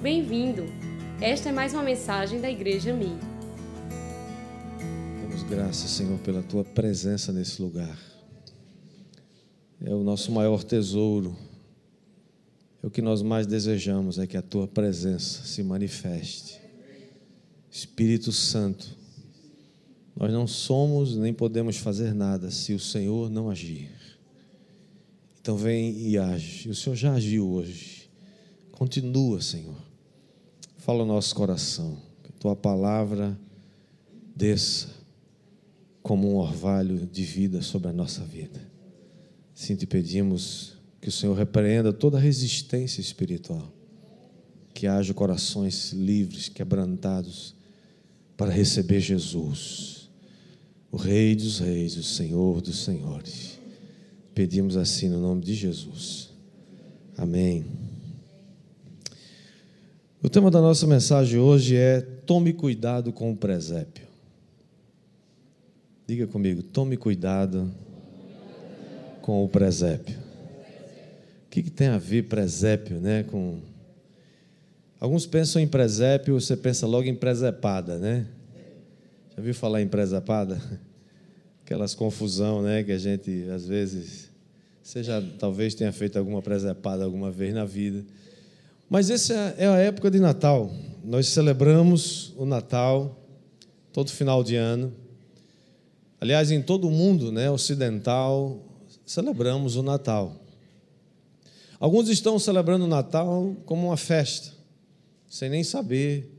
Bem-vindo! Esta é mais uma mensagem da Igreja Mi. Damos graças, Senhor, pela tua presença nesse lugar. É o nosso maior tesouro. É o que nós mais desejamos, é que a tua presença se manifeste. Espírito Santo, nós não somos nem podemos fazer nada se o Senhor não agir. Então vem e age. O Senhor já agiu hoje. Continua, Senhor. Fala o nosso coração. Que tua palavra desça como um orvalho de vida sobre a nossa vida. Sim, te pedimos que o Senhor repreenda toda resistência espiritual. Que haja corações livres, quebrantados, para receber Jesus, o Rei dos Reis, o Senhor dos Senhores. Pedimos assim no nome de Jesus. Amém. O tema da nossa mensagem hoje é Tome cuidado com o presépio. Diga comigo, tome cuidado com o presépio. O que, que tem a ver presépio, né? Com alguns pensam em presépio, você pensa logo em presepada, né? Já viu falar em presepada? Aquelas confusão, né? Que a gente às vezes você já talvez tenha feito alguma presepada alguma vez na vida. Mas essa é a época de Natal. Nós celebramos o Natal todo final de ano. Aliás, em todo o mundo né, ocidental, celebramos o Natal. Alguns estão celebrando o Natal como uma festa, sem nem saber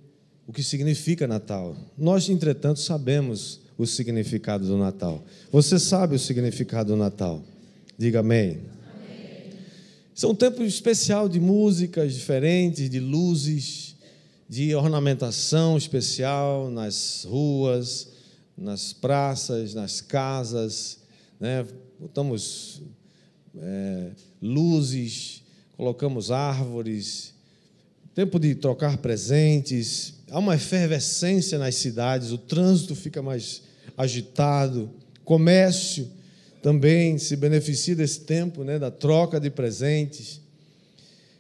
o que significa Natal. Nós, entretanto, sabemos o significado do Natal. Você sabe o significado do Natal? Diga amém. São um tempo especial de músicas diferentes, de luzes, de ornamentação especial nas ruas, nas praças, nas casas, né? botamos é, luzes, colocamos árvores, tempo de trocar presentes, há uma efervescência nas cidades, o trânsito fica mais agitado, comércio também se beneficia desse tempo, né, da troca de presentes.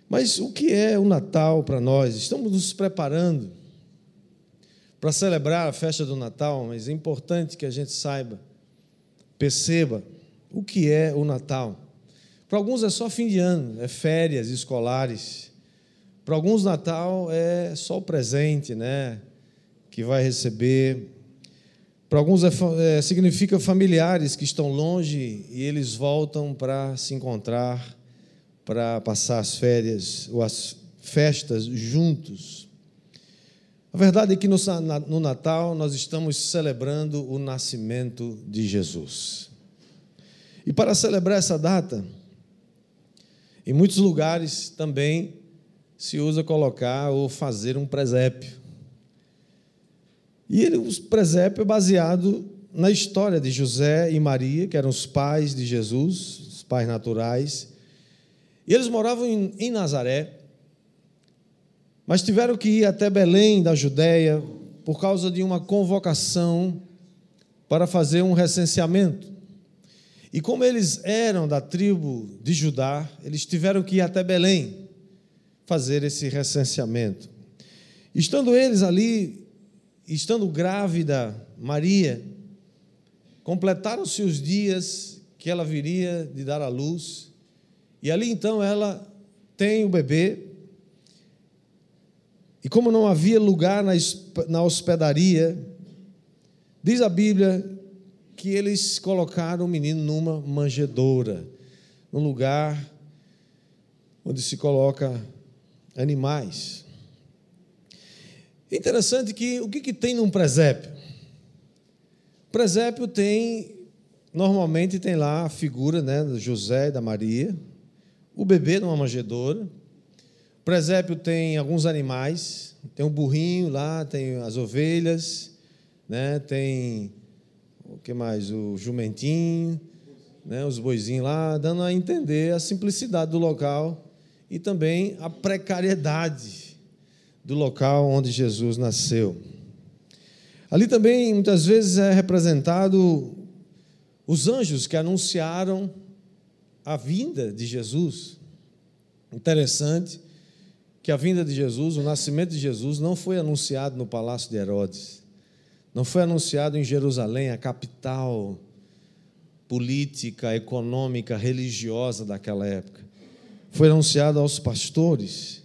Mas o que é o Natal para nós? Estamos nos preparando para celebrar a festa do Natal, mas é importante que a gente saiba, perceba o que é o Natal. Para alguns é só fim de ano, é férias escolares. Para alguns, Natal é só o presente, né? Que vai receber. Para alguns é, é, significa familiares que estão longe e eles voltam para se encontrar, para passar as férias ou as festas juntos. A verdade é que no, no Natal nós estamos celebrando o nascimento de Jesus. E para celebrar essa data, em muitos lugares também se usa colocar ou fazer um presépio. E ele, o presépio é baseado na história de José e Maria, que eram os pais de Jesus, os pais naturais. E eles moravam em, em Nazaré, mas tiveram que ir até Belém, da Judéia, por causa de uma convocação para fazer um recenseamento. E como eles eram da tribo de Judá, eles tiveram que ir até Belém fazer esse recenseamento. Estando eles ali, estando grávida Maria, completaram-se os dias que ela viria de dar à luz, e ali então ela tem o bebê, e como não havia lugar na hospedaria, diz a Bíblia que eles colocaram o menino numa manjedoura, num lugar onde se coloca animais. Interessante que o que, que tem num presépio? Presépio tem, normalmente tem lá a figura né, do José e da Maria, o bebê numa manjedoura, presépio tem alguns animais, tem um burrinho lá, tem as ovelhas, né? tem o que mais? O jumentinho, né? os boizinhos lá, dando a entender a simplicidade do local e também a precariedade do local onde Jesus nasceu. Ali também muitas vezes é representado os anjos que anunciaram a vinda de Jesus. Interessante que a vinda de Jesus, o nascimento de Jesus, não foi anunciado no palácio de Herodes, não foi anunciado em Jerusalém, a capital política, econômica, religiosa daquela época. Foi anunciado aos pastores.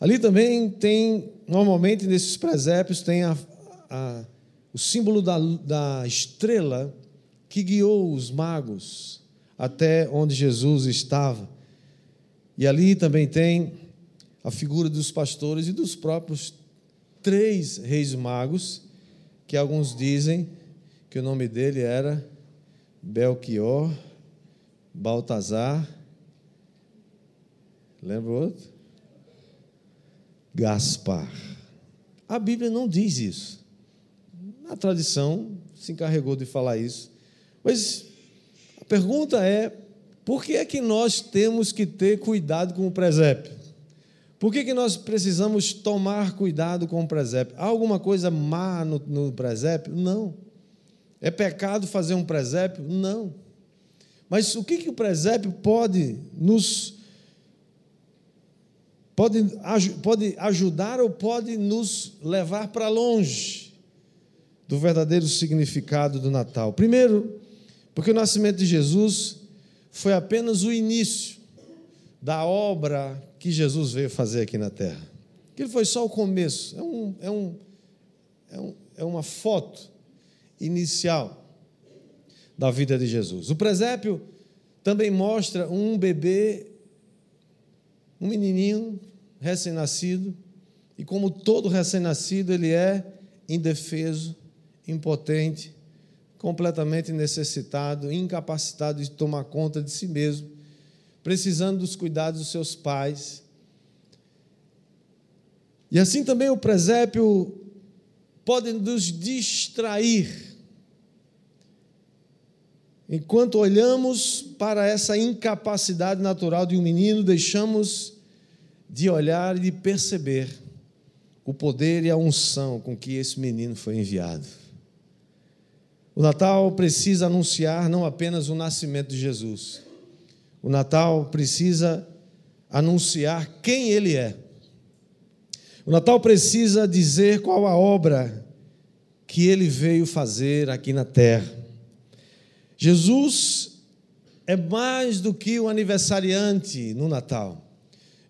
Ali também tem, normalmente nesses presépios, tem a, a, o símbolo da, da estrela que guiou os magos até onde Jesus estava. E ali também tem a figura dos pastores e dos próprios três reis magos, que alguns dizem que o nome dele era Belchior, Baltazar, lembra outro? Gaspar. A Bíblia não diz isso. A tradição se encarregou de falar isso. Mas a pergunta é: por que é que nós temos que ter cuidado com o presépio? Por que, que nós precisamos tomar cuidado com o presépio? Há alguma coisa má no, no presépio? Não. É pecado fazer um presépio? Não. Mas o que, que o presépio pode nos pode, pode ajudar ou pode nos levar para longe do verdadeiro significado do Natal? Primeiro, porque o nascimento de Jesus foi apenas o início da obra que Jesus veio fazer aqui na terra. Ele foi só o começo, é, um, é, um, é, um, é uma foto inicial da vida de Jesus. O presépio também mostra um bebê, um menininho recém-nascido, e como todo recém-nascido, ele é indefeso, impotente, completamente necessitado, incapacitado de tomar conta de si mesmo, precisando dos cuidados dos seus pais. E assim também o presépio pode nos distrair. Enquanto olhamos para essa incapacidade natural de um menino, deixamos de olhar e de perceber o poder e a unção com que esse menino foi enviado. O Natal precisa anunciar não apenas o nascimento de Jesus, o Natal precisa anunciar quem ele é. O Natal precisa dizer qual a obra que ele veio fazer aqui na terra. Jesus é mais do que o aniversariante no Natal.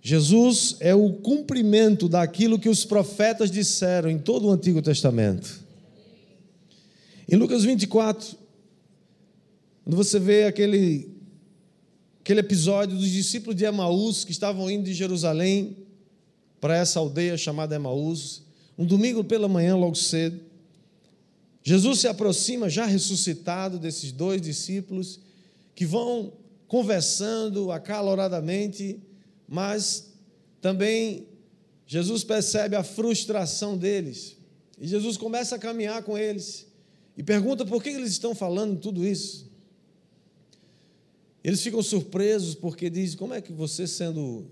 Jesus é o cumprimento daquilo que os profetas disseram em todo o Antigo Testamento. Em Lucas 24, quando você vê aquele, aquele episódio dos discípulos de Emaús que estavam indo de Jerusalém para essa aldeia chamada Emaús, um domingo pela manhã, logo cedo, Jesus se aproxima, já ressuscitado, desses dois discípulos que vão conversando acaloradamente, mas também Jesus percebe a frustração deles. E Jesus começa a caminhar com eles e pergunta por que eles estão falando tudo isso. Eles ficam surpresos porque diz: Como é que você, sendo.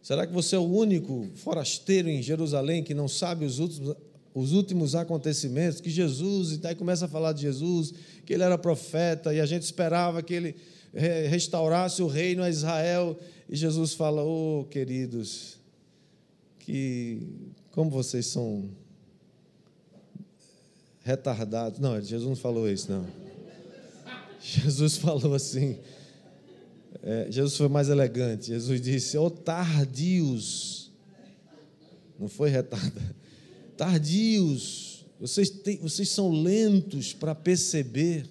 Será que você é o único forasteiro em Jerusalém que não sabe os últimos, os últimos acontecimentos? Que Jesus, e daí começa a falar de Jesus, que ele era profeta e a gente esperava que ele restaurasse o reino a Israel. E Jesus fala: Oh, queridos, que como vocês são retardados. Não, Jesus não falou isso, não. Jesus falou assim. É, Jesus foi mais elegante. Jesus disse: Ô oh, tardios. Não foi retardado. Tardios. Vocês, têm, vocês são lentos para perceber.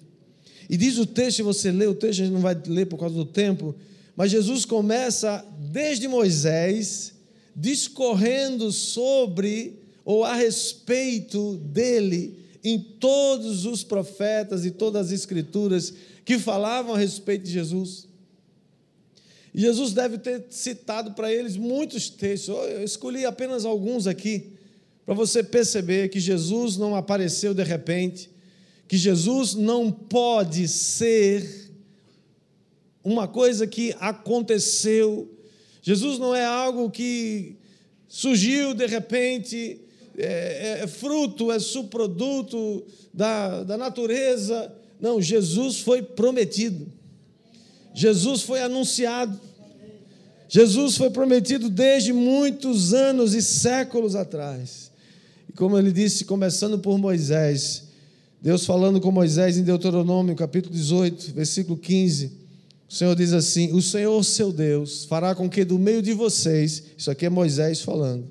E diz o texto, você lê o texto, a gente não vai ler por causa do tempo, mas Jesus começa desde Moisés, discorrendo sobre ou a respeito dele em todos os profetas e todas as escrituras que falavam a respeito de Jesus. E Jesus deve ter citado para eles muitos textos, eu escolhi apenas alguns aqui, para você perceber que Jesus não apareceu de repente, que Jesus não pode ser uma coisa que aconteceu, Jesus não é algo que surgiu de repente é, é, é fruto, é subproduto da, da natureza. Não, Jesus foi prometido. Jesus foi anunciado. Jesus foi prometido desde muitos anos e séculos atrás. Como ele disse, começando por Moisés, Deus falando com Moisés em Deuteronômio, capítulo 18, versículo 15. O Senhor diz assim: O Senhor, seu Deus, fará com que do meio de vocês, isso aqui é Moisés falando,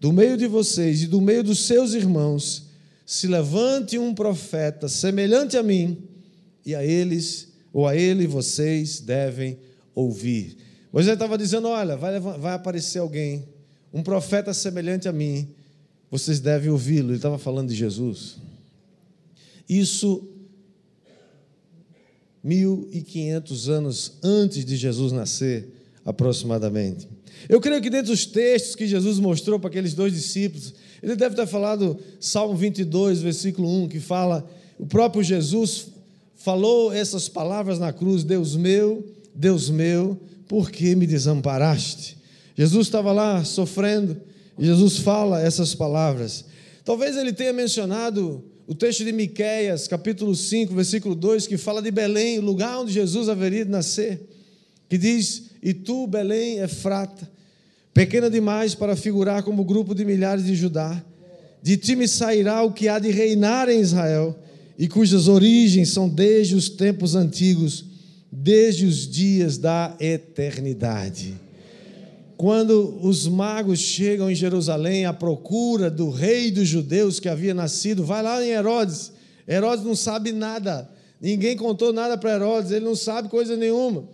do meio de vocês e do meio dos seus irmãos, se levante um profeta semelhante a mim, e a eles, ou a ele vocês devem ouvir. Moisés estava dizendo: Olha, vai, vai aparecer alguém, um profeta semelhante a mim, vocês devem ouvi-lo. Ele estava falando de Jesus. Isso 1500 anos antes de Jesus nascer, aproximadamente. Eu creio que dentro dos textos que Jesus mostrou para aqueles dois discípulos, ele deve ter falado Salmo 22, versículo 1, que fala, o próprio Jesus falou essas palavras na cruz: Deus meu, Deus meu, por que me desamparaste? Jesus estava lá sofrendo, Jesus fala essas palavras. Talvez ele tenha mencionado o texto de Miqueias, capítulo 5, versículo 2, que fala de Belém, o lugar onde Jesus haveria de nascer, que diz: E tu, Belém, é frata, pequena demais para figurar como grupo de milhares de Judá. De ti me sairá o que há de reinar em Israel, e cujas origens são desde os tempos antigos, desde os dias da eternidade quando os magos chegam em Jerusalém à procura do rei dos judeus que havia nascido, vai lá em Herodes. Herodes não sabe nada. Ninguém contou nada para Herodes, ele não sabe coisa nenhuma.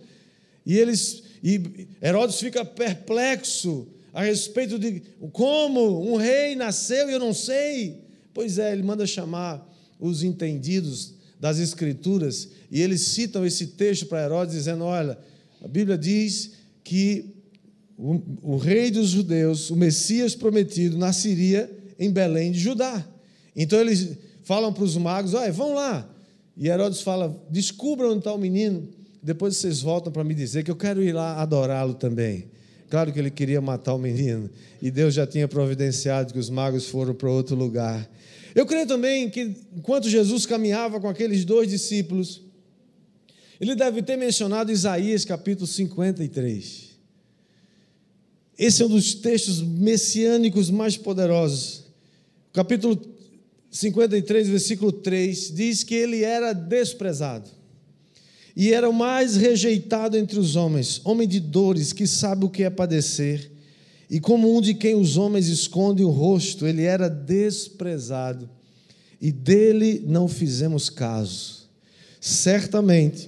E eles e Herodes fica perplexo a respeito de como um rei nasceu e eu não sei. Pois é, ele manda chamar os entendidos das escrituras e eles citam esse texto para Herodes dizendo: "Olha, a Bíblia diz que o, o rei dos judeus, o Messias prometido, nasceria em Belém de Judá. Então eles falam para os magos: olha, vão lá. E Herodes fala: descubram onde está o menino, depois vocês voltam para me dizer que eu quero ir lá adorá-lo também. Claro que ele queria matar o menino, e Deus já tinha providenciado que os magos foram para outro lugar. Eu creio também que, enquanto Jesus caminhava com aqueles dois discípulos, ele deve ter mencionado Isaías capítulo 53. Esse é um dos textos messiânicos mais poderosos. Capítulo 53, versículo 3, diz que ele era desprezado e era o mais rejeitado entre os homens, homem de dores, que sabe o que é padecer, e como um de quem os homens escondem o rosto, ele era desprezado, e dele não fizemos caso. Certamente,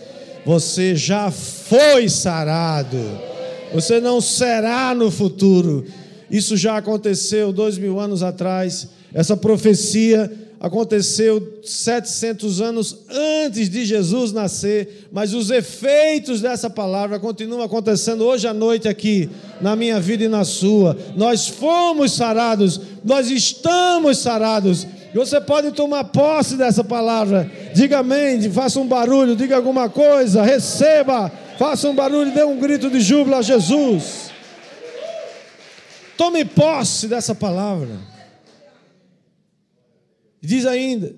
Você já foi sarado. Você não será no futuro. Isso já aconteceu dois mil anos atrás. Essa profecia aconteceu 700 anos antes de Jesus nascer, mas os efeitos dessa palavra continuam acontecendo hoje à noite aqui, na minha vida e na sua. Nós fomos sarados, nós estamos sarados você pode tomar posse dessa palavra. Diga amém, faça um barulho, diga alguma coisa, receba, faça um barulho, dê um grito de júbilo a Jesus. Tome posse dessa palavra. Diz ainda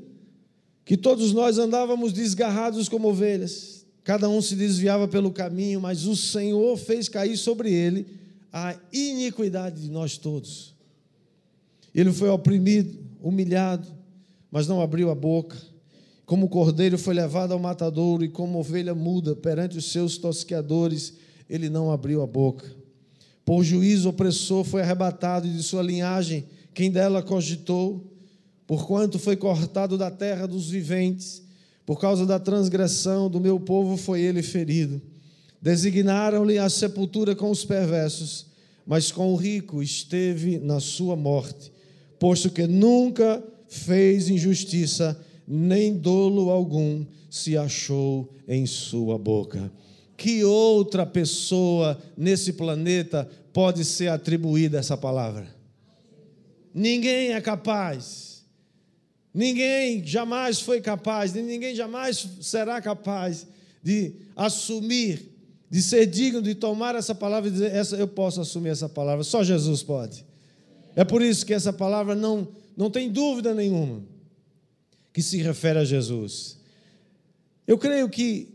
que todos nós andávamos desgarrados como ovelhas, cada um se desviava pelo caminho, mas o Senhor fez cair sobre ele a iniquidade de nós todos. Ele foi oprimido, humilhado, mas não abriu a boca. Como cordeiro foi levado ao matadouro e como ovelha muda perante os seus tosqueadores, ele não abriu a boca. Por juízo opressor foi arrebatado de sua linhagem, quem dela cogitou, porquanto foi cortado da terra dos viventes, por causa da transgressão do meu povo foi ele ferido. Designaram-lhe a sepultura com os perversos, mas com o rico esteve na sua morte posto que nunca fez injustiça, nem dolo algum se achou em sua boca. Que outra pessoa nesse planeta pode ser atribuída essa palavra. Ninguém é capaz. Ninguém jamais foi capaz, ninguém jamais será capaz de assumir, de ser digno de tomar essa palavra e dizer: essa, eu posso assumir essa palavra. Só Jesus pode. É por isso que essa palavra não, não tem dúvida nenhuma que se refere a Jesus. Eu creio que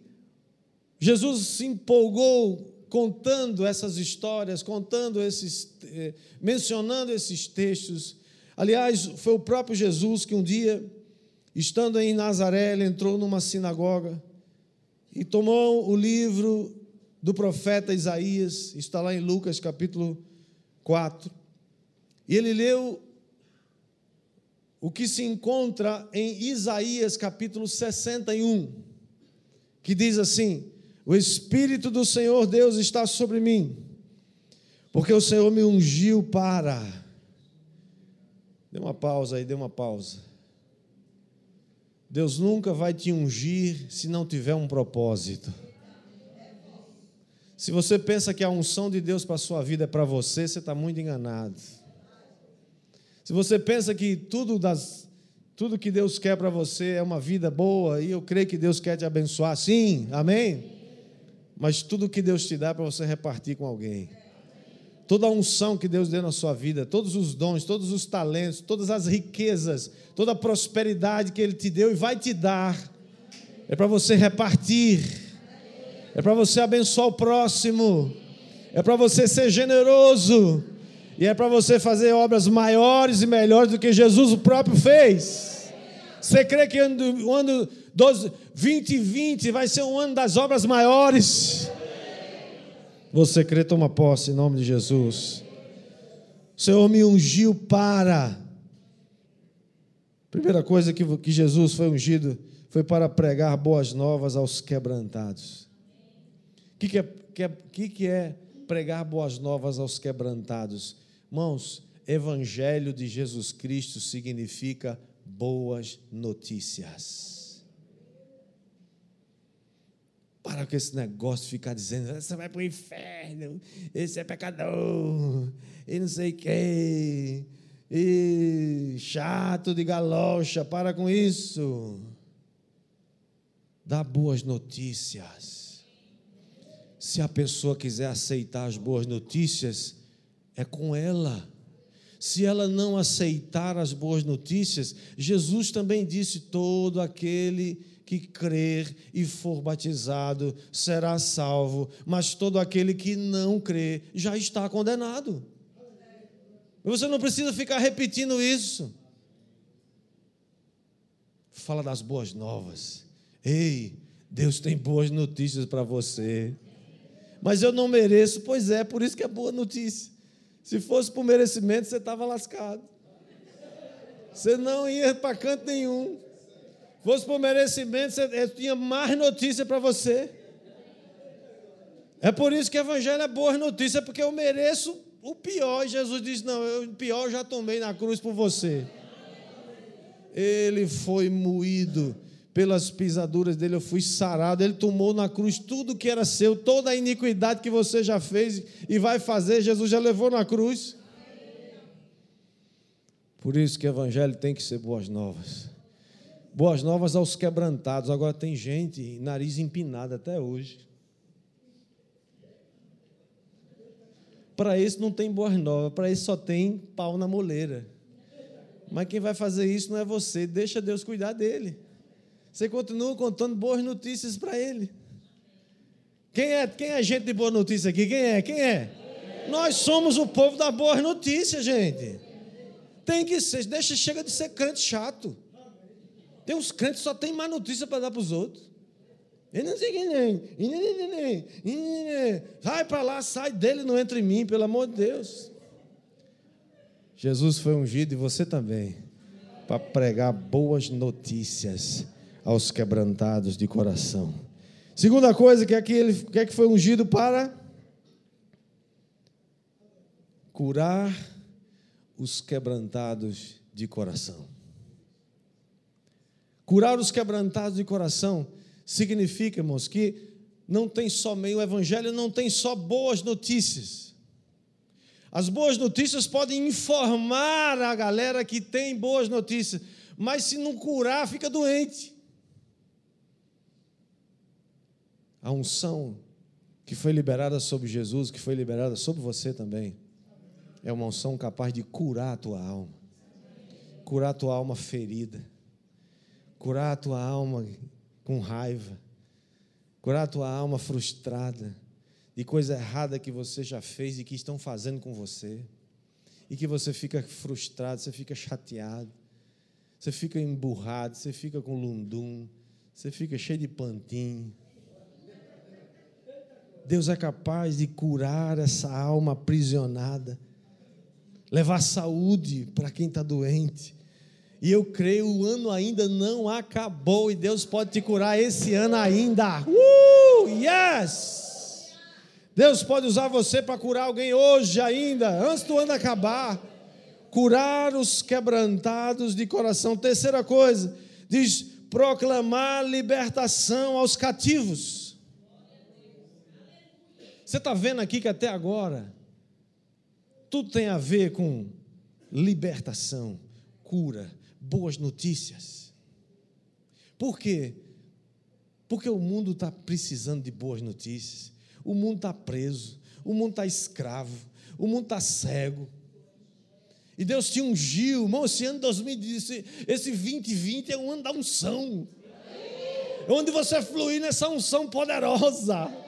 Jesus se empolgou contando essas histórias, contando esses, eh, mencionando esses textos. Aliás, foi o próprio Jesus que um dia, estando em Nazaré, ele entrou numa sinagoga e tomou o livro do profeta Isaías, está lá em Lucas capítulo 4. E ele leu o que se encontra em Isaías capítulo 61, que diz assim: O Espírito do Senhor Deus está sobre mim, porque o Senhor me ungiu para. Dê uma pausa aí, dê uma pausa. Deus nunca vai te ungir se não tiver um propósito. Se você pensa que a unção de Deus para a sua vida é para você, você está muito enganado. Se você pensa que tudo, das, tudo que Deus quer para você é uma vida boa, e eu creio que Deus quer te abençoar, sim, amém? Mas tudo que Deus te dá é para você repartir com alguém. Toda a unção que Deus deu na sua vida, todos os dons, todos os talentos, todas as riquezas, toda a prosperidade que Ele te deu e vai te dar, é para você repartir, é para você abençoar o próximo, é para você ser generoso e é para você fazer obras maiores e melhores do que Jesus o próprio fez. Você crê que o ano 2020 vai ser um ano das obras maiores? Você crê, toma posse em nome de Jesus. O Senhor me ungiu para. Primeira coisa que, que Jesus foi ungido foi para pregar boas novas aos quebrantados. O que, é, que, que, que é pregar boas novas aos quebrantados? Irmãos, Evangelho de Jesus Cristo significa boas notícias. Para com esse negócio de ficar dizendo, você vai para o inferno, esse é pecador, e não sei quê, e chato de galocha, para com isso. Dá boas notícias. Se a pessoa quiser aceitar as boas notícias, é com ela. Se ela não aceitar as boas notícias, Jesus também disse: todo aquele que crer e for batizado será salvo, mas todo aquele que não crê já está condenado. Você não precisa ficar repetindo isso. Fala das boas novas. Ei, Deus tem boas notícias para você. Mas eu não mereço, pois é, por isso que é boa notícia. Se fosse por merecimento, você estava lascado. Você não ia para canto nenhum. Se fosse por merecimento, você, tinha mais notícia para você. É por isso que o evangelho é boa notícia, porque eu mereço o pior. Jesus disse: Não, eu, o pior eu já tomei na cruz por você. Ele foi moído pelas pisaduras dele eu fui sarado. Ele tomou na cruz tudo que era seu, toda a iniquidade que você já fez e vai fazer, Jesus já levou na cruz. Por isso que o evangelho tem que ser boas novas. Boas novas aos quebrantados. Agora tem gente, nariz empinado até hoje. Para esse não tem boas novas, para esse só tem pau na moleira. Mas quem vai fazer isso não é você, deixa Deus cuidar dele. Você continua contando boas notícias para ele. Quem é, quem é gente de boa notícia aqui? Quem é? Quem é? Nós somos o povo da boa notícia, gente. Tem que ser, deixa, chega de ser crente chato. Tem uns crentes que só tem má notícia para dar para os outros. Ele não sei quem nem. Vai para lá, sai dele, não entra em mim, pelo amor de Deus. Jesus foi ungido e você também, para pregar boas notícias aos quebrantados de coração. Segunda coisa que aqui ele que, é que foi ungido para curar os quebrantados de coração. Curar os quebrantados de coração significa, irmãos, que não tem só meio o evangelho, não tem só boas notícias. As boas notícias podem informar a galera que tem boas notícias, mas se não curar, fica doente. A unção que foi liberada sobre Jesus, que foi liberada sobre você também, é uma unção capaz de curar a tua alma, curar a tua alma ferida, curar a tua alma com raiva, curar a tua alma frustrada de coisa errada que você já fez e que estão fazendo com você, e que você fica frustrado, você fica chateado, você fica emburrado, você fica com lundum, você fica cheio de pantinho. Deus é capaz de curar essa alma aprisionada, levar saúde para quem está doente. E eu creio o ano ainda não acabou e Deus pode te curar esse ano ainda. Uh, yes! Deus pode usar você para curar alguém hoje ainda, antes do ano acabar. Curar os quebrantados de coração. Terceira coisa, diz proclamar libertação aos cativos. Você está vendo aqui que até agora, tudo tem a ver com libertação, cura, boas notícias. Por quê? Porque o mundo está precisando de boas notícias. O mundo está preso, o mundo está escravo, o mundo está cego. E Deus te ungiu, irmão, esse ano 2020, esse 2020 é um ano da unção. Onde você fluir nessa unção poderosa.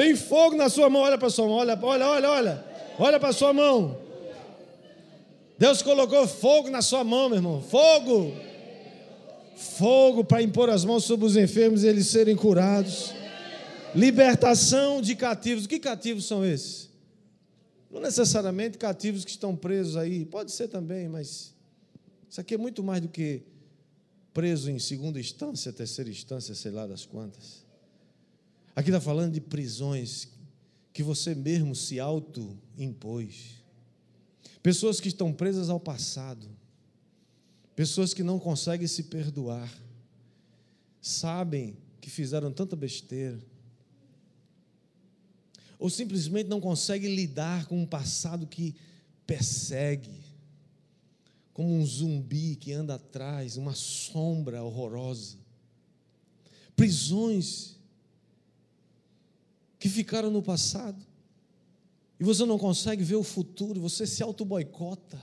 Tem fogo na sua mão, olha para sua mão, olha, olha, olha, olha. Olha para sua mão. Deus colocou fogo na sua mão, meu irmão. Fogo. Fogo para impor as mãos sobre os enfermos e eles serem curados. Libertação de cativos. Que cativos são esses? Não necessariamente cativos que estão presos aí, pode ser também, mas isso aqui é muito mais do que preso em segunda instância, terceira instância, sei lá das quantas. Aqui está falando de prisões que você mesmo se auto-impôs. Pessoas que estão presas ao passado. Pessoas que não conseguem se perdoar. Sabem que fizeram tanta besteira ou simplesmente não consegue lidar com um passado que persegue, como um zumbi que anda atrás, uma sombra horrorosa. Prisões que ficaram no passado. E você não consegue ver o futuro, você se auto-boicota.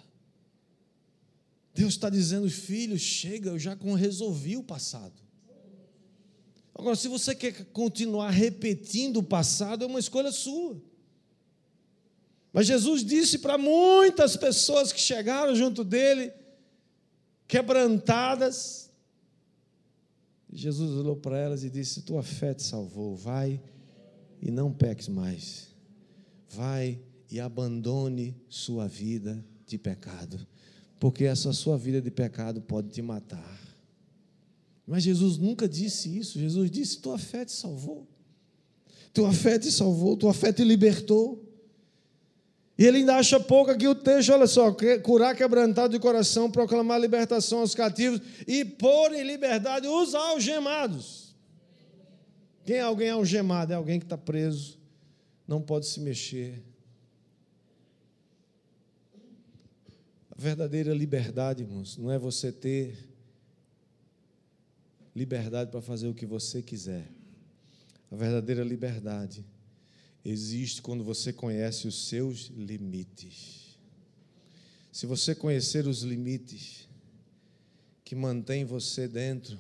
Deus está dizendo, filho, chega, eu já resolvi o passado. Agora, se você quer continuar repetindo o passado, é uma escolha sua. Mas Jesus disse para muitas pessoas que chegaram junto dele, quebrantadas, Jesus olhou para elas e disse: Tua fé te salvou, vai e não peques mais. Vai e abandone sua vida de pecado, porque essa sua vida de pecado pode te matar. Mas Jesus nunca disse isso. Jesus disse: Tua fé te salvou. Tua fé te salvou, tua fé te libertou. E ele ainda acha pouco aqui o texto, olha só: curar quebrantado de coração, proclamar libertação aos cativos e pôr em liberdade os algemados. Quem é alguém algemado? É alguém que está preso, não pode se mexer. A verdadeira liberdade, irmãos, não é você ter liberdade para fazer o que você quiser. A verdadeira liberdade existe quando você conhece os seus limites. Se você conhecer os limites que mantém você dentro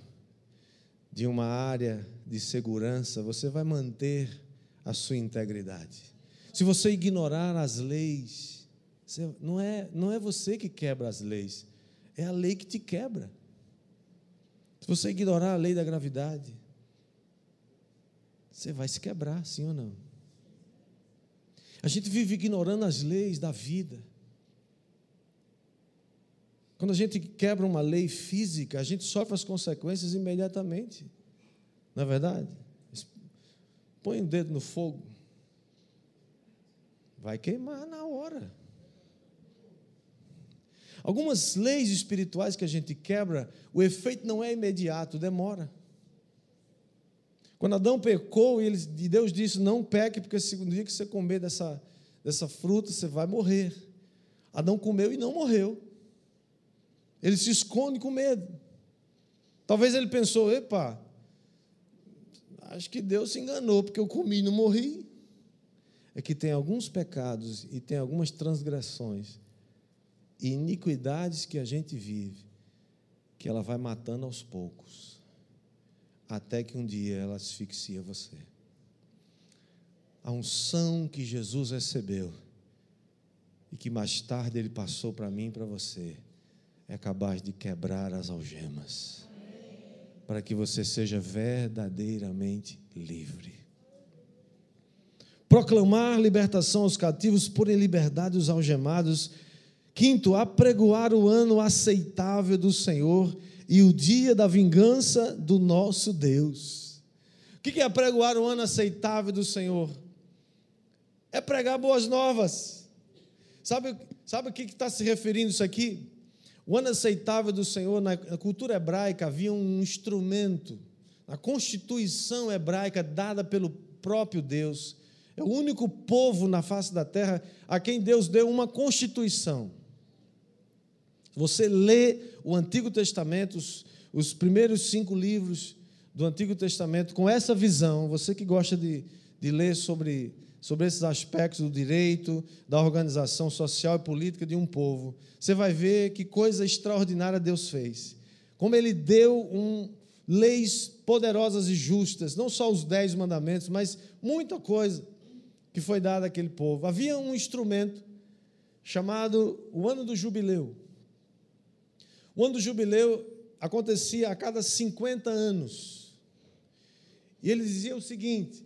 de uma área de segurança, você vai manter a sua integridade. Se você ignorar as leis, não é, não é você que quebra as leis, é a lei que te quebra. Se você ignorar a lei da gravidade, você vai se quebrar, sim ou não? A gente vive ignorando as leis da vida. Quando a gente quebra uma lei física, a gente sofre as consequências imediatamente. Não é verdade? Põe o dedo no fogo. Vai queimar na hora. Algumas leis espirituais que a gente quebra, o efeito não é imediato, demora. Quando Adão pecou e, Deus disse: Não peque, porque segundo dia que você comer dessa, dessa fruta, você vai morrer. Adão comeu e não morreu. Ele se esconde com medo. Talvez ele pensou: epa, acho que Deus se enganou, porque eu comi e não morri. É que tem alguns pecados e tem algumas transgressões e iniquidades que a gente vive, que ela vai matando aos poucos, até que um dia ela asfixia você. A unção que Jesus recebeu e que mais tarde ele passou para mim e para você é capaz de quebrar as algemas, para que você seja verdadeiramente livre. Proclamar libertação aos cativos, pôr em liberdade os algemados. Quinto, apregoar o ano aceitável do Senhor e o dia da vingança do nosso Deus. O que é apregoar o ano aceitável do Senhor? É pregar boas novas. Sabe, sabe o que está se referindo isso aqui? O ano aceitável do Senhor, na cultura hebraica, havia um instrumento, a constituição hebraica dada pelo próprio Deus. É o único povo na face da terra a quem Deus deu uma constituição. Você lê o Antigo Testamento, os, os primeiros cinco livros do Antigo Testamento, com essa visão, você que gosta de, de ler sobre sobre esses aspectos do direito, da organização social e política de um povo, você vai ver que coisa extraordinária Deus fez. Como Ele deu um, leis poderosas e justas, não só os dez mandamentos, mas muita coisa que foi dada àquele povo. Havia um instrumento chamado o ano do jubileu. O ano do jubileu acontecia a cada 50 anos. E ele dizia o seguinte: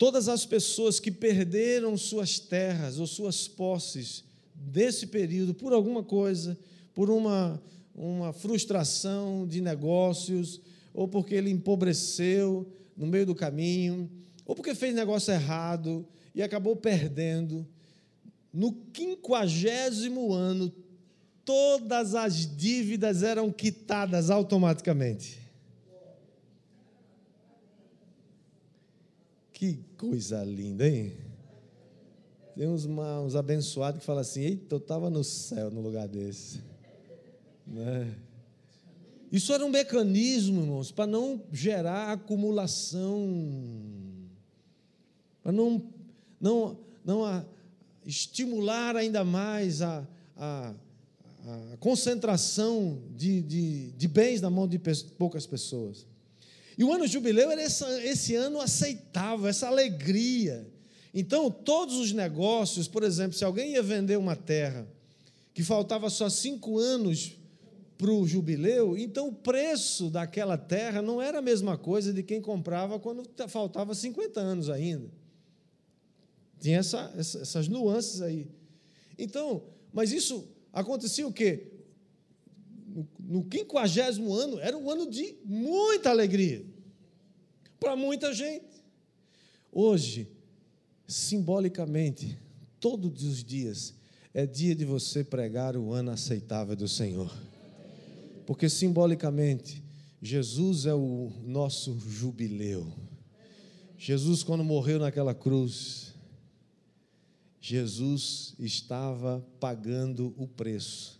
Todas as pessoas que perderam suas terras ou suas posses desse período por alguma coisa, por uma, uma frustração de negócios, ou porque ele empobreceu no meio do caminho, ou porque fez negócio errado e acabou perdendo, no quinquagésimo ano, todas as dívidas eram quitadas automaticamente. Que coisa linda, hein? Tem uns, uns abençoados que falam assim: eita, eu estava no céu no lugar desse. Né? Isso era um mecanismo, irmãos, para não gerar acumulação, para não, não, não a, estimular ainda mais a, a, a concentração de, de, de bens na mão de poucas pessoas. E o ano jubileu era esse, esse ano aceitável, essa alegria. Então, todos os negócios, por exemplo, se alguém ia vender uma terra que faltava só cinco anos para o jubileu, então o preço daquela terra não era a mesma coisa de quem comprava quando faltava 50 anos ainda. Tinha essa, essas nuances aí. Então, mas isso acontecia o quê? No quinquagésimo ano, era um ano de muita alegria para muita gente. Hoje, simbolicamente, todos os dias, é dia de você pregar o ano aceitável do Senhor. Porque simbolicamente, Jesus é o nosso jubileu. Jesus, quando morreu naquela cruz, Jesus estava pagando o preço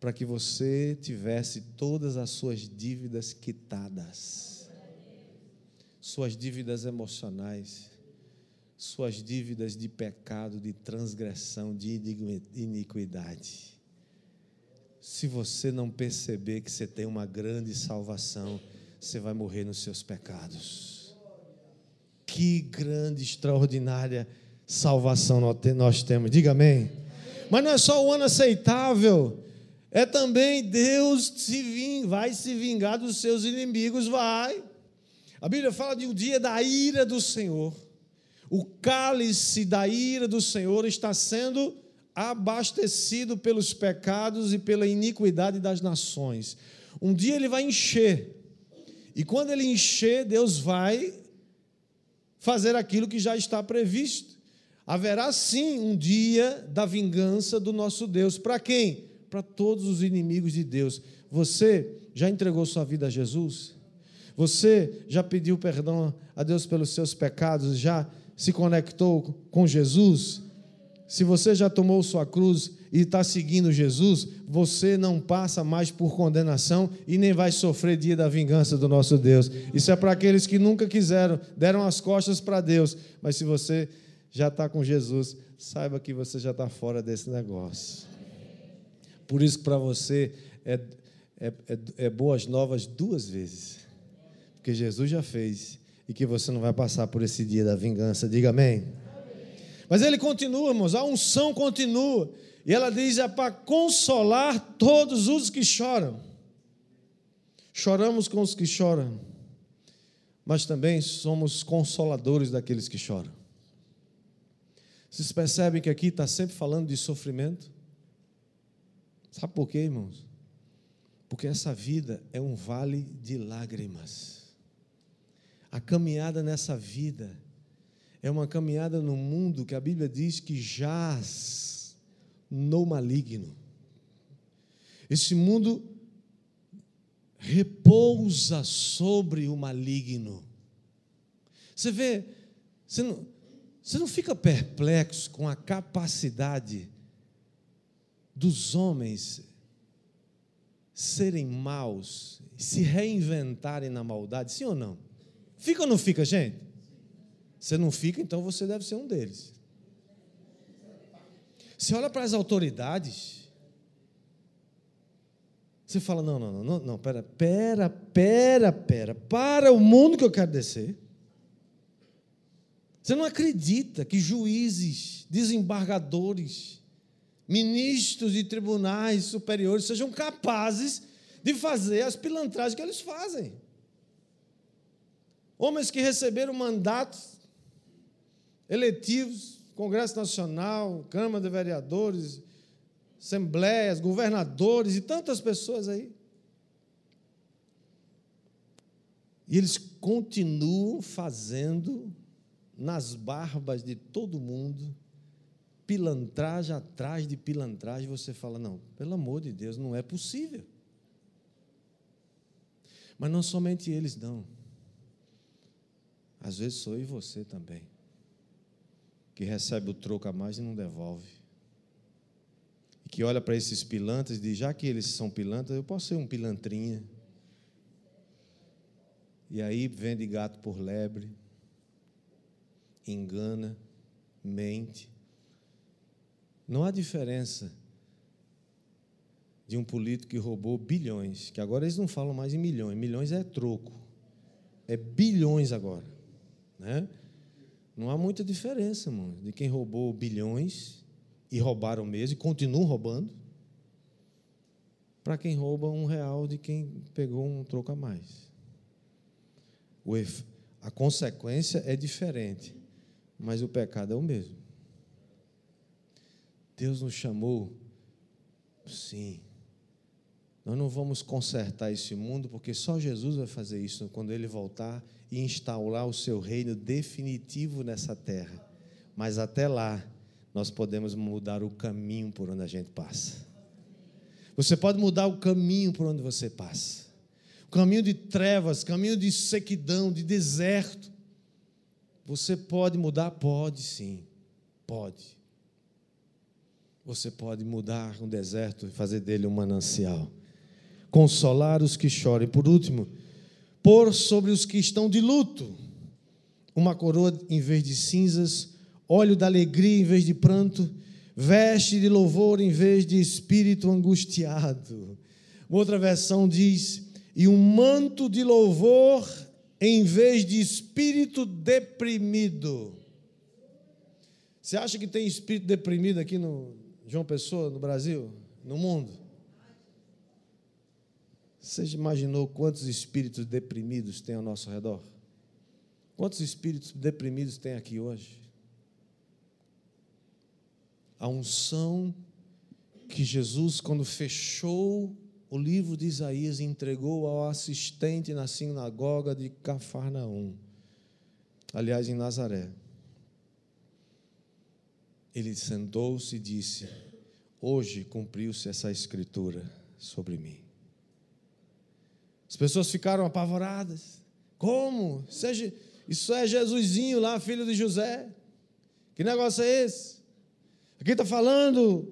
para que você tivesse todas as suas dívidas quitadas. Suas dívidas emocionais, suas dívidas de pecado, de transgressão, de iniquidade. Se você não perceber que você tem uma grande salvação, você vai morrer nos seus pecados. Que grande, extraordinária salvação nós temos. Diga amém. Mas não é só o ano aceitável é também Deus se vai se vingar dos seus inimigos, vai. A Bíblia fala de um dia da ira do Senhor. O cálice da ira do Senhor está sendo abastecido pelos pecados e pela iniquidade das nações. Um dia ele vai encher. E quando ele encher, Deus vai fazer aquilo que já está previsto. Haverá sim um dia da vingança do nosso Deus. Para quem? Para todos os inimigos de Deus. Você já entregou sua vida a Jesus? Você já pediu perdão a Deus pelos seus pecados? Já se conectou com Jesus, se você já tomou sua cruz e está seguindo Jesus, você não passa mais por condenação e nem vai sofrer dia da vingança do nosso Deus. Isso é para aqueles que nunca quiseram, deram as costas para Deus. Mas se você já está com Jesus, saiba que você já está fora desse negócio. Por isso que para você é, é, é, é boas novas duas vezes. Porque Jesus já fez e que você não vai passar por esse dia da vingança. Diga amém. Mas ele continua, irmãos, a unção continua. E ela diz: é para consolar todos os que choram. Choramos com os que choram, mas também somos consoladores daqueles que choram. Vocês percebem que aqui está sempre falando de sofrimento? Sabe por quê, irmãos? Porque essa vida é um vale de lágrimas. A caminhada nessa vida é uma caminhada no mundo que a Bíblia diz que jaz no maligno. Esse mundo repousa sobre o maligno. Você vê, você não, você não fica perplexo com a capacidade dos homens serem maus, se reinventarem na maldade, sim ou não? Fica ou não fica, gente? Você não fica, então você deve ser um deles. Você olha para as autoridades, você fala: não, não, não, não, pera, pera, pera, pera, para o mundo que eu quero descer. Você não acredita que juízes, desembargadores, ministros de tribunais superiores sejam capazes de fazer as pilantragens que eles fazem. Homens que receberam mandatos eletivos, Congresso Nacional, Câmara de Vereadores, assembleias, governadores e tantas pessoas aí. E eles continuam fazendo nas barbas de todo mundo pilantragem atrás de pilantragem. Você fala: não, pelo amor de Deus, não é possível. Mas não somente eles, não. Às vezes sou e você também que recebe o troco a mais e não devolve. E que olha para esses pilantras e diz: já que eles são pilantras, eu posso ser um pilantrinha. E aí vende gato por lebre, engana, mente. Não há diferença de um político que roubou bilhões, que agora eles não falam mais em milhões, milhões é troco, é bilhões agora, né? Não há muita diferença, mano, de quem roubou bilhões e roubaram mesmo e continuam roubando, para quem rouba um real de quem pegou um troco a mais. a consequência é diferente, mas o pecado é o mesmo. Deus nos chamou, sim. Nós não vamos consertar esse mundo, porque só Jesus vai fazer isso quando ele voltar e instaurar o seu reino definitivo nessa terra. Mas até lá, nós podemos mudar o caminho por onde a gente passa. Você pode mudar o caminho por onde você passa. O caminho de trevas, caminho de sequidão, de deserto. Você pode mudar? Pode sim. Pode. Você pode mudar um deserto e fazer dele um manancial. Consolar os que choram. E por último, pôr sobre os que estão de luto uma coroa em vez de cinzas, óleo da alegria em vez de pranto, veste de louvor em vez de espírito angustiado. Outra versão diz: e um manto de louvor em vez de espírito deprimido. Você acha que tem espírito deprimido aqui no João Pessoa, no Brasil, no mundo? Você imaginou quantos espíritos deprimidos tem ao nosso redor? Quantos espíritos deprimidos tem aqui hoje? A unção que Jesus, quando fechou o livro de Isaías, entregou ao assistente na sinagoga de Cafarnaum, aliás, em Nazaré. Ele sentou-se e disse: Hoje cumpriu-se essa escritura sobre mim. As pessoas ficaram apavoradas. Como? Isso é Jesusinho lá, filho de José. Que negócio é esse? Aqui está falando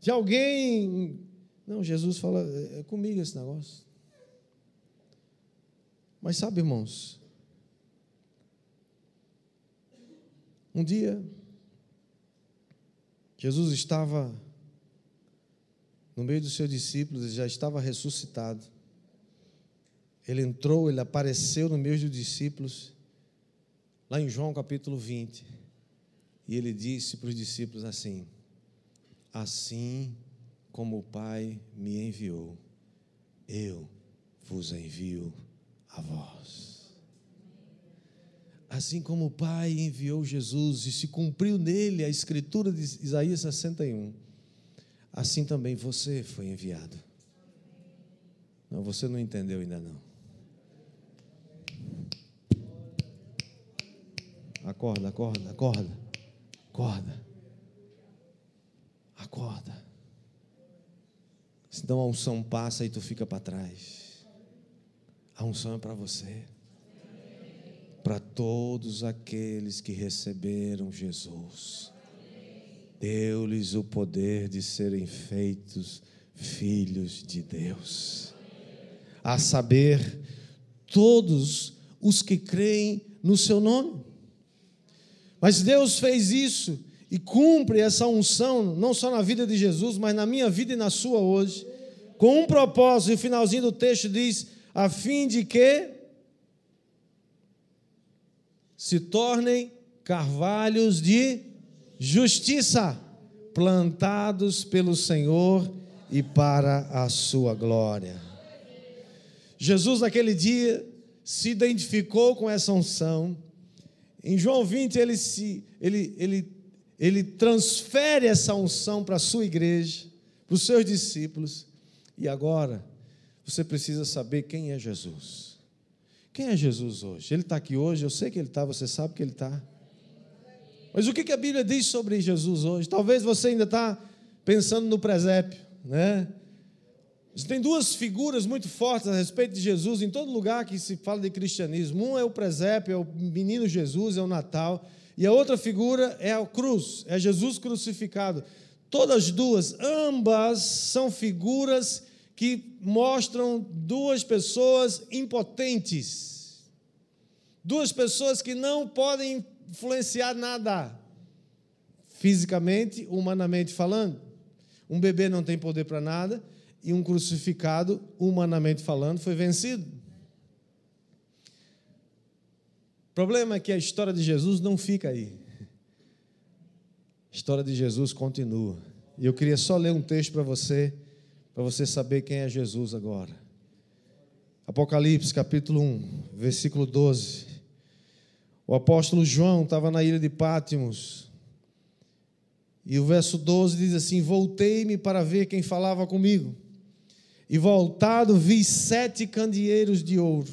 de alguém. Não, Jesus fala, é comigo esse negócio. Mas sabe, irmãos, um dia, Jesus estava no meio dos seus discípulos, já estava ressuscitado. Ele entrou, ele apareceu no meio dos discípulos, lá em João capítulo 20. E ele disse para os discípulos assim: Assim como o Pai me enviou, eu vos envio a vós. Assim como o Pai enviou Jesus e se cumpriu nele a escritura de Isaías 61, assim também você foi enviado. Não, você não entendeu ainda não. Acorda, acorda, acorda. Acorda. Acorda. Senão a unção passa e tu fica para trás. A unção é para você. Para todos aqueles que receberam Jesus. Deu-lhes o poder de serem feitos filhos de Deus. A saber, todos os que creem no seu nome. Mas Deus fez isso e cumpre essa unção, não só na vida de Jesus, mas na minha vida e na sua hoje, com um propósito. E o finalzinho do texto diz: a fim de que se tornem carvalhos de justiça, plantados pelo Senhor e para a sua glória. Jesus, naquele dia, se identificou com essa unção em João 20, ele, se, ele, ele, ele transfere essa unção para a sua igreja, para os seus discípulos. E agora, você precisa saber quem é Jesus. Quem é Jesus hoje? Ele está aqui hoje, eu sei que ele está, você sabe que ele está. Mas o que a Bíblia diz sobre Jesus hoje? Talvez você ainda está pensando no presépio, né? Tem duas figuras muito fortes a respeito de Jesus em todo lugar que se fala de cristianismo. Um é o presépio, é o menino Jesus, é o Natal. E a outra figura é a cruz, é Jesus crucificado. Todas duas, ambas são figuras que mostram duas pessoas impotentes. Duas pessoas que não podem influenciar nada, fisicamente, humanamente falando. Um bebê não tem poder para nada e um crucificado, humanamente falando, foi vencido. O problema é que a história de Jesus não fica aí. A história de Jesus continua. E eu queria só ler um texto para você, para você saber quem é Jesus agora. Apocalipse, capítulo 1, versículo 12. O apóstolo João estava na ilha de Pátimos. E o verso 12 diz assim: Voltei-me para ver quem falava comigo. E voltado vi sete candeeiros de ouro.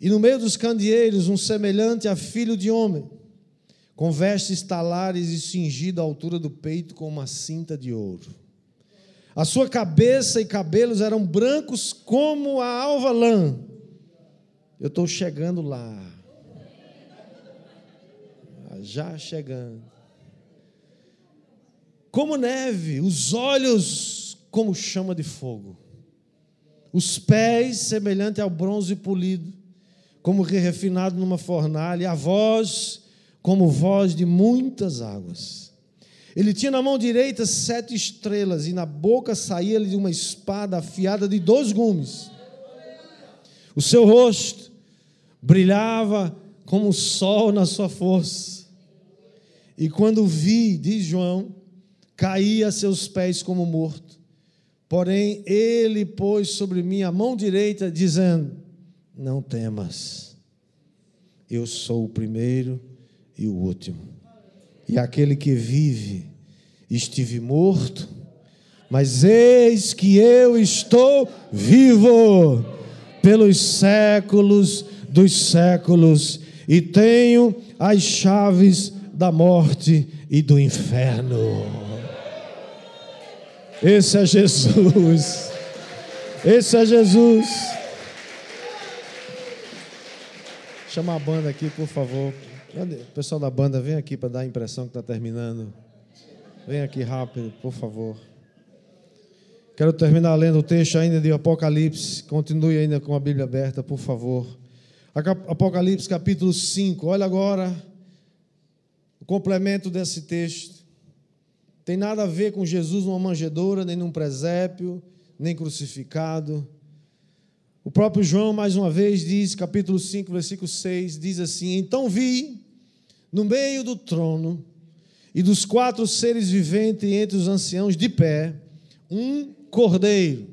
E no meio dos candeeiros um semelhante a filho de homem, com vestes talares e cingido à altura do peito com uma cinta de ouro. A sua cabeça e cabelos eram brancos como a alva lã. Eu estou chegando lá. Já chegando. Como neve, os olhos como chama de fogo os pés semelhante ao bronze polido, como que refinado numa fornalha, a voz como voz de muitas águas. Ele tinha na mão direita sete estrelas, e na boca saía-lhe uma espada afiada de dois gumes. O seu rosto brilhava como o sol na sua força. E quando vi, diz João, caía a seus pés como morto. Porém, ele pôs sobre mim a mão direita, dizendo: Não temas, eu sou o primeiro e o último. E aquele que vive, estive morto, mas eis que eu estou vivo pelos séculos dos séculos e tenho as chaves da morte e do inferno. Esse é Jesus. Esse é Jesus. chamar a banda aqui, por favor. O pessoal da banda, vem aqui para dar a impressão que está terminando. Vem aqui rápido, por favor. Quero terminar lendo o texto ainda de Apocalipse. Continue ainda com a Bíblia aberta, por favor. Apocalipse capítulo 5. Olha agora o complemento desse texto. Tem nada a ver com Jesus numa manjedoura, nem num presépio, nem crucificado. O próprio João, mais uma vez, diz, capítulo 5, versículo 6, diz assim: Então vi, no meio do trono e dos quatro seres viventes entre os anciãos de pé, um cordeiro,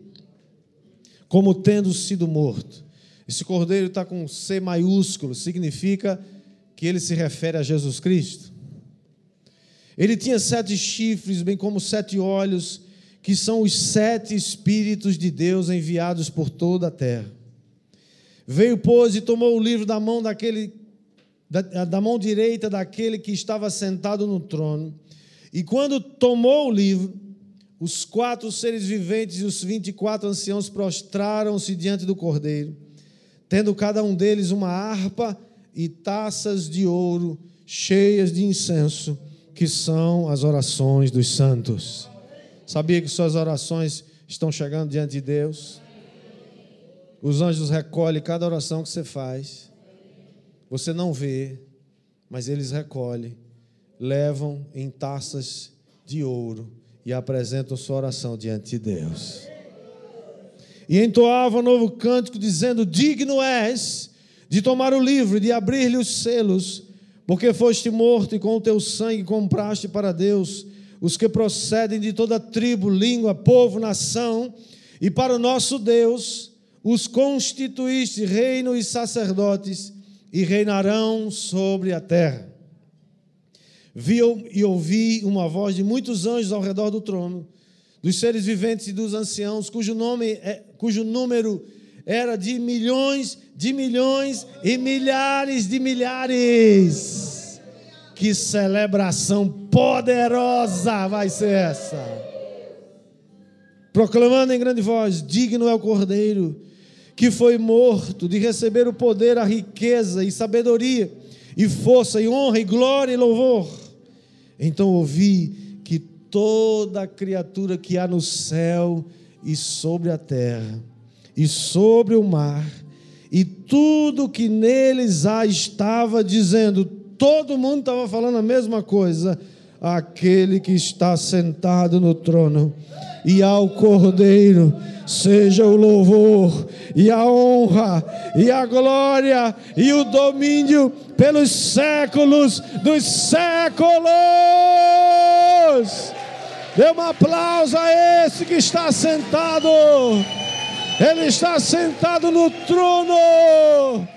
como tendo sido morto. Esse cordeiro está com C maiúsculo, significa que ele se refere a Jesus Cristo. Ele tinha sete chifres, bem como sete olhos, que são os sete Espíritos de Deus enviados por toda a terra. Veio, pois, e tomou o livro da mão daquele, da, da mão direita daquele que estava sentado no trono. E quando tomou o livro, os quatro seres viventes e os vinte e quatro anciãos prostraram-se diante do cordeiro, tendo cada um deles uma harpa e taças de ouro cheias de incenso, que são as orações dos santos. Sabia que suas orações estão chegando diante de Deus? Os anjos recolhem cada oração que você faz. Você não vê, mas eles recolhem, levam em taças de ouro e apresentam sua oração diante de Deus. E entoava um novo cântico, dizendo: Digno és de tomar o livro e de abrir-lhe os selos, porque foste morto e com o teu sangue compraste para Deus os que procedem de toda tribo, língua, povo, nação, e para o nosso Deus os constituíste reino e sacerdotes, e reinarão sobre a terra. Vi e ouvi uma voz de muitos anjos ao redor do trono, dos seres viventes e dos anciãos, cujo, nome é, cujo número era de milhões, de milhões e milhares de milhares que celebração poderosa vai ser essa! Proclamando em grande voz: Digno é o Cordeiro que foi morto de receber o poder, a riqueza e sabedoria, e força, e honra, e glória e louvor. Então ouvi que toda criatura que há no céu e sobre a terra, e sobre o mar, e tudo que neles há, estava dizendo: todo mundo estava falando a mesma coisa. Aquele que está sentado no trono e ao Cordeiro seja o louvor e a honra e a glória e o domínio pelos séculos dos séculos. Dê um aplauso a esse que está sentado. Ele está sentado no trono